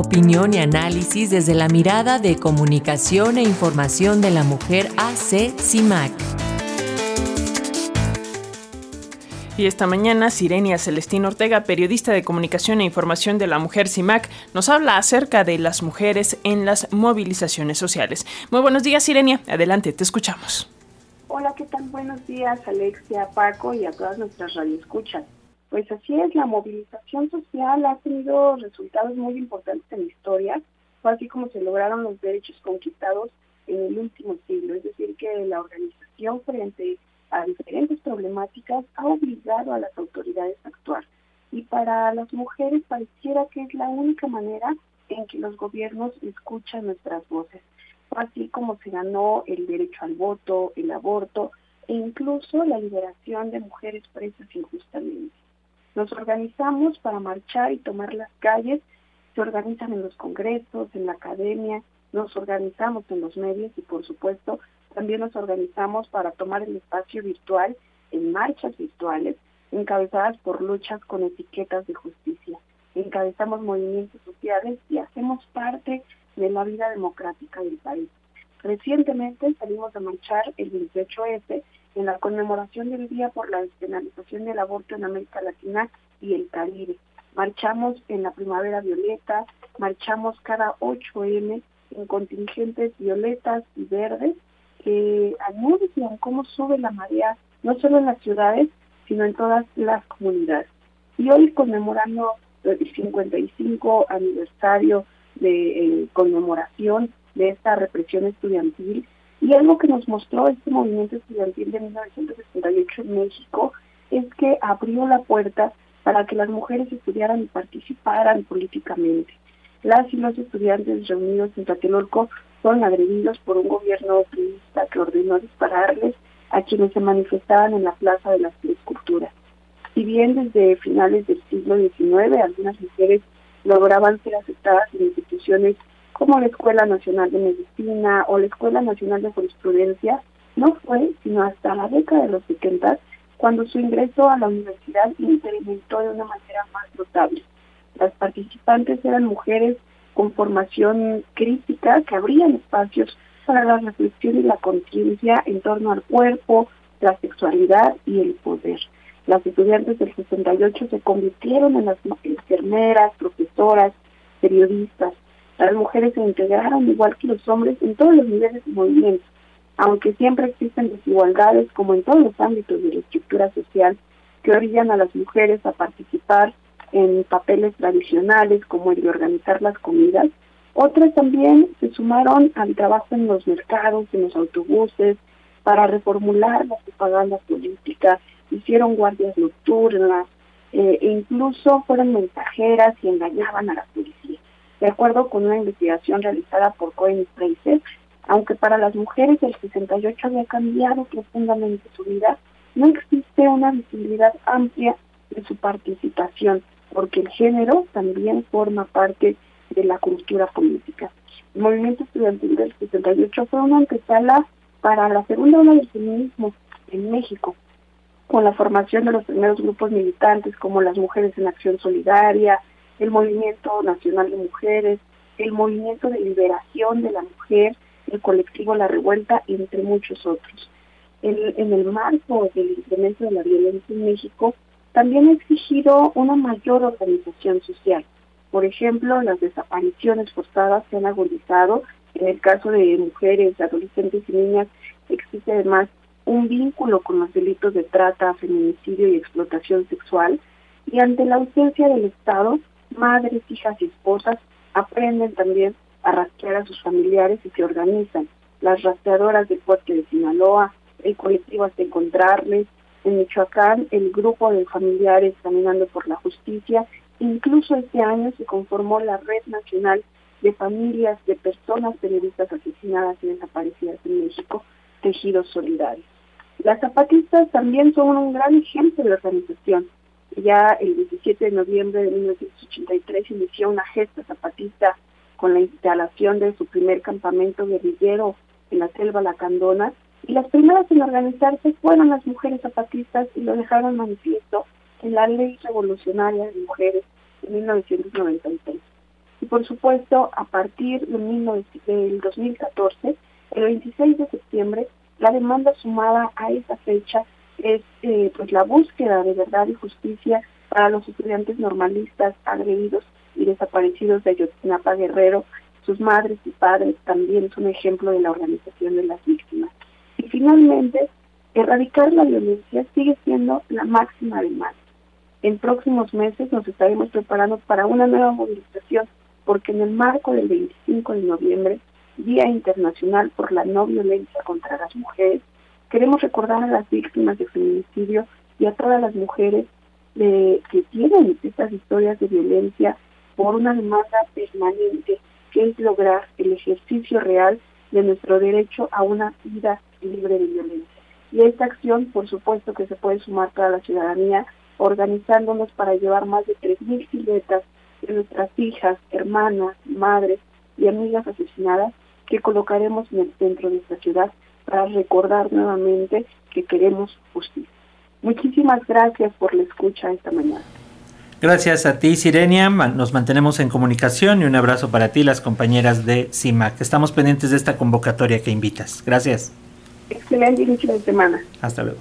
opinión y análisis desde la mirada de comunicación e información de la mujer AC CIMAC. Y esta mañana, Sirenia Celestín Ortega, periodista de comunicación e información de la mujer CIMAC, nos habla acerca de las mujeres en las movilizaciones sociales. Muy buenos días, Sirenia. Adelante, te escuchamos. Hola, ¿qué tal? Buenos días, Alexia, Paco y a todas nuestras radioescuchas. Pues así es, la movilización social ha tenido resultados muy importantes en la historia, fue así como se lograron los derechos conquistados en el último siglo, es decir, que la organización frente a diferentes problemáticas ha obligado a las autoridades a actuar. Y para las mujeres pareciera que es la única manera en que los gobiernos escuchan nuestras voces. Así como se ganó el derecho al voto, el aborto e incluso la liberación de mujeres presas injustamente. Nos organizamos para marchar y tomar las calles, se organizan en los congresos, en la academia, nos organizamos en los medios y por supuesto también nos organizamos para tomar el espacio virtual en marchas virtuales encabezadas por luchas con etiquetas de justicia. Encabezamos movimientos sociales y hacemos parte de la vida democrática del país. Recientemente salimos a marchar el 28F en la conmemoración del Día por la Despenalización del Aborto en América Latina y el Caribe. Marchamos en la Primavera Violeta, marchamos cada 8M en contingentes violetas y verdes que anuncian cómo sube la marea, no solo en las ciudades, sino en todas las comunidades. Y hoy conmemorando el 55 aniversario de eh, conmemoración de esta represión estudiantil, y algo que nos mostró este movimiento estudiantil de 1968 en México es que abrió la puerta para que las mujeres estudiaran y participaran políticamente. Las y los estudiantes reunidos en Tlatelolco fueron agredidos por un gobierno priista que ordenó dispararles a quienes se manifestaban en la Plaza de las Tres Culturas. Si bien desde finales del siglo XIX algunas mujeres lograban ser aceptadas en instituciones como la Escuela Nacional de Medicina o la Escuela Nacional de Jurisprudencia, no fue sino hasta la década de los 70 cuando su ingreso a la universidad incrementó de una manera más notable. Las participantes eran mujeres con formación crítica que abrían espacios para la reflexión y la conciencia en torno al cuerpo, la sexualidad y el poder. Las estudiantes del 68 se convirtieron en las enfermeras, profesoras, periodistas. Las mujeres se integraron igual que los hombres en todos los niveles de movimiento, aunque siempre existen desigualdades como en todos los ámbitos de la estructura social que orillan a las mujeres a participar en papeles tradicionales como el de organizar las comidas. Otras también se sumaron al trabajo en los mercados, en los autobuses, para reformular la propaganda política, hicieron guardias nocturnas, eh, e incluso fueron mensajeras y engañaban a la policía. De acuerdo con una investigación realizada por Cohen Fraser, aunque para las mujeres el 68 había cambiado profundamente su vida, no existe una visibilidad amplia de su participación porque el género también forma parte de la cultura política. El movimiento estudiantil del 78 fue una antesala para la segunda ola del feminismo en México, con la formación de los primeros grupos militantes como las Mujeres en Acción Solidaria, el Movimiento Nacional de Mujeres, el Movimiento de Liberación de la Mujer, el colectivo La Revuelta, entre muchos otros. En, el marco del incremento de la violencia en México, también ha exigido una mayor organización social. Por ejemplo, las desapariciones forzadas se han agudizado. En el caso de mujeres, adolescentes y niñas, existe además un vínculo con los delitos de trata, feminicidio y explotación sexual. Y ante la ausencia del Estado, madres, hijas y esposas aprenden también a rastrear a sus familiares y se organizan. Las rastreadoras del puerto de Sinaloa, el colectivo hasta encontrarles, en Michoacán, el grupo de familiares caminando por la justicia. Incluso este año se conformó la Red Nacional de Familias de Personas Periodistas Asesinadas y Desaparecidas en México, Tejidos Solidarios. Las zapatistas también son un gran ejemplo de organización. Ya el 17 de noviembre de 1983 inició una gesta zapatista con la instalación de su primer campamento guerrillero en la selva Lacandona, y las primeras en organizarse fueron las mujeres zapatistas y lo dejaron manifiesto en la Ley Revolucionaria de Mujeres de 1996. Y por supuesto, a partir de del 2014, el 26 de septiembre, la demanda sumada a esa fecha es eh, pues la búsqueda de verdad y justicia para los estudiantes normalistas agredidos y desaparecidos de Ayotzinapa Guerrero. Sus madres y padres también son ejemplo de la organización de las víctimas. Y finalmente, erradicar la violencia sigue siendo la máxima demanda. En próximos meses nos estaremos preparando para una nueva movilización, porque en el marco del 25 de noviembre, Día Internacional por la No Violencia contra las Mujeres, queremos recordar a las víctimas de feminicidio y a todas las mujeres de, que tienen estas historias de violencia por una demanda permanente que es lograr el ejercicio real de nuestro derecho a una vida libre de violencia. Y esta acción, por supuesto, que se puede sumar para la ciudadanía, organizándonos para llevar más de 3.000 siluetas de nuestras hijas, hermanas, madres y amigas asesinadas que colocaremos en el centro de esta ciudad para recordar nuevamente que queremos justicia. Muchísimas gracias por la escucha esta mañana. Gracias a ti, Sirenia. Nos mantenemos en comunicación y un abrazo para ti, las compañeras de CIMAC. Estamos pendientes de esta convocatoria que invitas. Gracias. Excelente inicio de semana. Hasta luego.